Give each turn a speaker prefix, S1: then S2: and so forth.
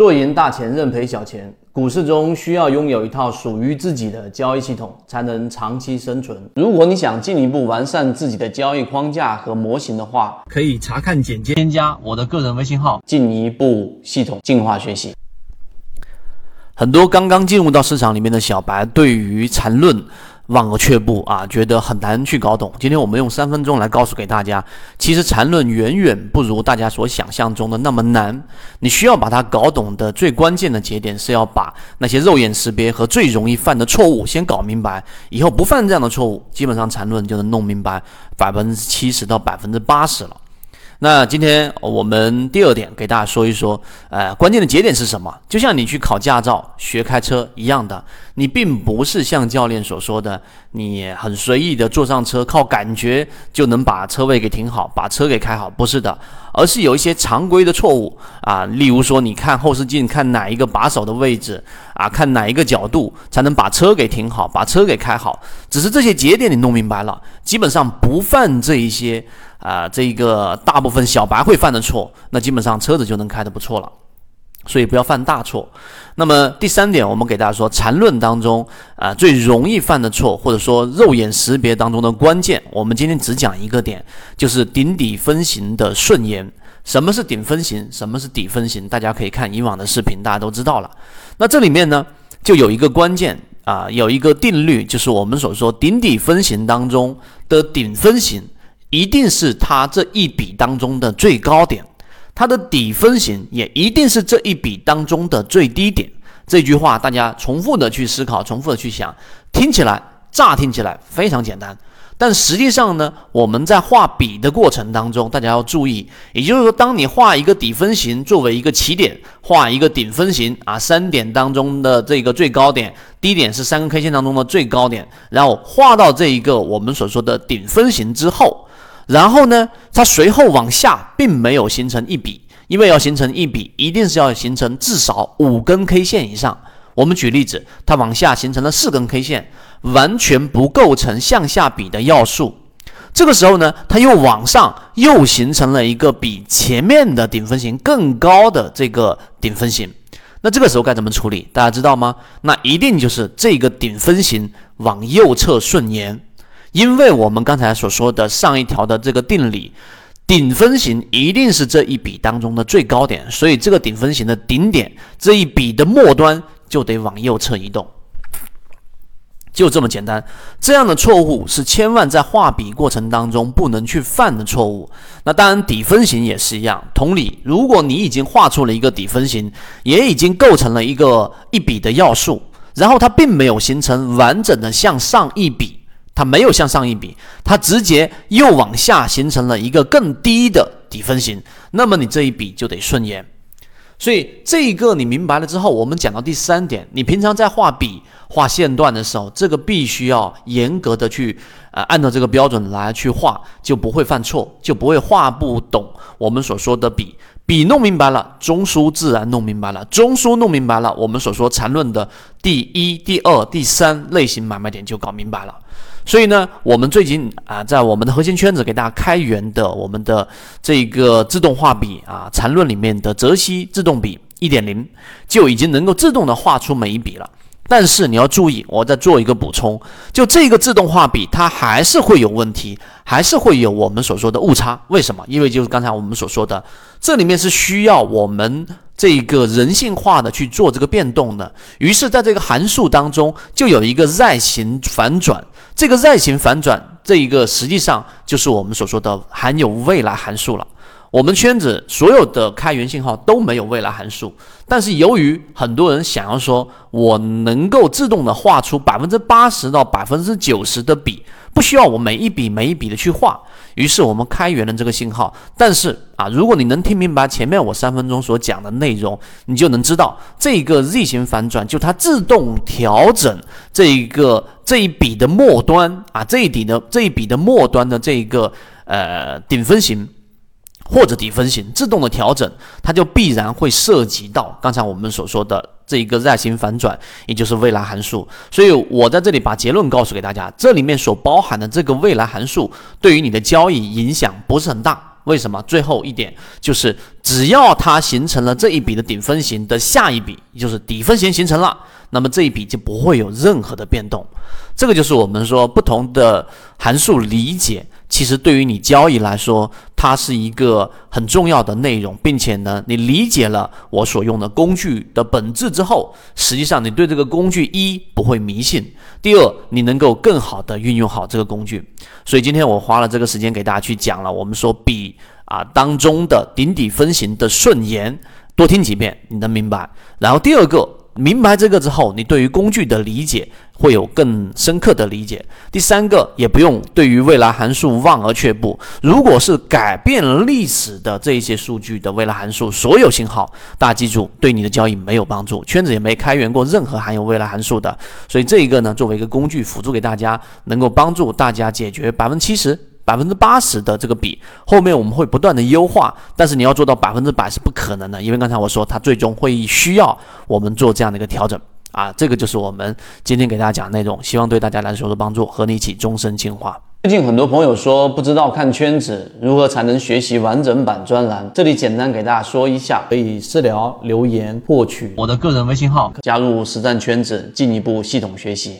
S1: 做赢大钱，认赔小钱。股市中需要拥有一套属于自己的交易系统，才能长期生存。如果你想进一步完善自己的交易框架和模型的话，
S2: 可以查看简介，
S1: 添加我的个人微信号，进一步系统进化学习。很多刚刚进入到市场里面的小白，对于缠论。望而却步啊，觉得很难去搞懂。今天我们用三分钟来告诉给大家，其实缠论远远不如大家所想象中的那么难。你需要把它搞懂的最关键的节点，是要把那些肉眼识别和最容易犯的错误先搞明白，以后不犯这样的错误，基本上缠论就能弄明白百分之七十到百分之八十了。那今天我们第二点给大家说一说，呃，关键的节点是什么？就像你去考驾照、学开车一样的，你并不是像教练所说的，你很随意的坐上车，靠感觉就能把车位给停好，把车给开好，不是的，而是有一些常规的错误啊，例如说，你看后视镜，看哪一个把手的位置啊，看哪一个角度才能把车给停好，把车给开好，只是这些节点你弄明白了，基本上不犯这一些。啊，这一个大部分小白会犯的错，那基本上车子就能开得不错了，所以不要犯大错。那么第三点，我们给大家说，缠论当中啊最容易犯的错，或者说肉眼识别当中的关键，我们今天只讲一个点，就是顶底分型的顺延。什么是顶分型？什么是底分型？大家可以看以往的视频，大家都知道了。那这里面呢，就有一个关键啊，有一个定律，就是我们所说顶底分型当中的顶分型。一定是它这一笔当中的最高点，它的底分型也一定是这一笔当中的最低点。这句话大家重复的去思考，重复的去想，听起来乍听起来非常简单，但实际上呢，我们在画笔的过程当中，大家要注意，也就是说，当你画一个底分型作为一个起点，画一个顶分型啊，三点当中的这个最高点，低点是三根 K 线当中的最高点，然后画到这一个我们所说的顶分型之后。然后呢，它随后往下并没有形成一笔，因为要形成一笔，一定是要形成至少五根 K 线以上。我们举例子，它往下形成了四根 K 线，完全不构成向下笔的要素。这个时候呢，它又往上又形成了一个比前面的顶分型更高的这个顶分型。那这个时候该怎么处理？大家知道吗？那一定就是这个顶分型往右侧顺延。因为我们刚才所说的上一条的这个定理，顶分型一定是这一笔当中的最高点，所以这个顶分型的顶点这一笔的末端就得往右侧移动，就这么简单。这样的错误是千万在画笔过程当中不能去犯的错误。那当然底分型也是一样，同理，如果你已经画出了一个底分型，也已经构成了一个一笔的要素，然后它并没有形成完整的向上一笔。它没有向上一笔，它直接又往下形成了一个更低的底分型，那么你这一笔就得顺延。所以这一个你明白了之后，我们讲到第三点，你平常在画笔、画线段的时候，这个必须要严格的去呃按照这个标准来去画，就不会犯错，就不会画不懂我们所说的笔。笔弄明白了，中枢自然弄明白了，中枢弄明白了，我们所说缠论的第一、第二、第三类型买卖点就搞明白了。所以呢，我们最近啊，在我们的核心圈子给大家开源的我们的这个自动画笔啊，缠论里面的泽西自动笔一点零，就已经能够自动的画出每一笔了。但是你要注意，我再做一个补充，就这个自动画笔，它还是会有问题，还是会有我们所说的误差。为什么？因为就是刚才我们所说的，这里面是需要我们这个人性化的去做这个变动的。于是，在这个函数当中，就有一个 Z 型反转。这个 Z 型反转，这一个实际上就是我们所说的含有未来函数了。我们圈子所有的开源信号都没有未来函数，但是由于很多人想要说，我能够自动的画出百分之八十到百分之九十的笔，不需要我每一笔每一笔的去画，于是我们开源了这个信号。但是啊，如果你能听明白前面我三分钟所讲的内容，你就能知道这个 Z 型反转就它自动调整这一个这一笔的末端啊，这一笔的这一笔的末端的这一个呃顶分型。或者底分型自动的调整，它就必然会涉及到刚才我们所说的这一个 Z 型反转，也就是未来函数。所以我在这里把结论告诉给大家，这里面所包含的这个未来函数对于你的交易影响不是很大。为什么？最后一点就是，只要它形成了这一笔的顶分型的下一笔，也就是底分型形成了，那么这一笔就不会有任何的变动。这个就是我们说不同的函数理解。其实对于你交易来说，它是一个很重要的内容，并且呢，你理解了我所用的工具的本质之后，实际上你对这个工具一不会迷信，第二你能够更好的运用好这个工具。所以今天我花了这个时间给大家去讲了，我们说比啊当中的顶底分型的顺延，多听几遍你能明白。然后第二个。明白这个之后，你对于工具的理解会有更深刻的理解。第三个，也不用对于未来函数望而却步。如果是改变历史的这一些数据的未来函数，所有信号，大家记住，对你的交易没有帮助。圈子也没开源过任何含有未来函数的，所以这一个呢，作为一个工具辅助给大家，能够帮助大家解决百分之七十。百分之八十的这个比，后面我们会不断的优化，但是你要做到百分之百是不可能的，因为刚才我说它最终会需要我们做这样的一个调整啊，这个就是我们今天给大家讲的内容，希望对大家来说有帮助，和你一起终身进化。最近很多朋友说不知道看圈子如何才能学习完整版专栏，这里简单给大家说一下，可以私聊留言获取我的个人微信号，加入实战圈子，进一步系统学习。